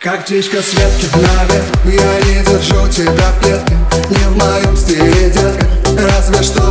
Как птичка с ветки на Я не держу тебя в клетке Не в моем стиле, детка. Разве что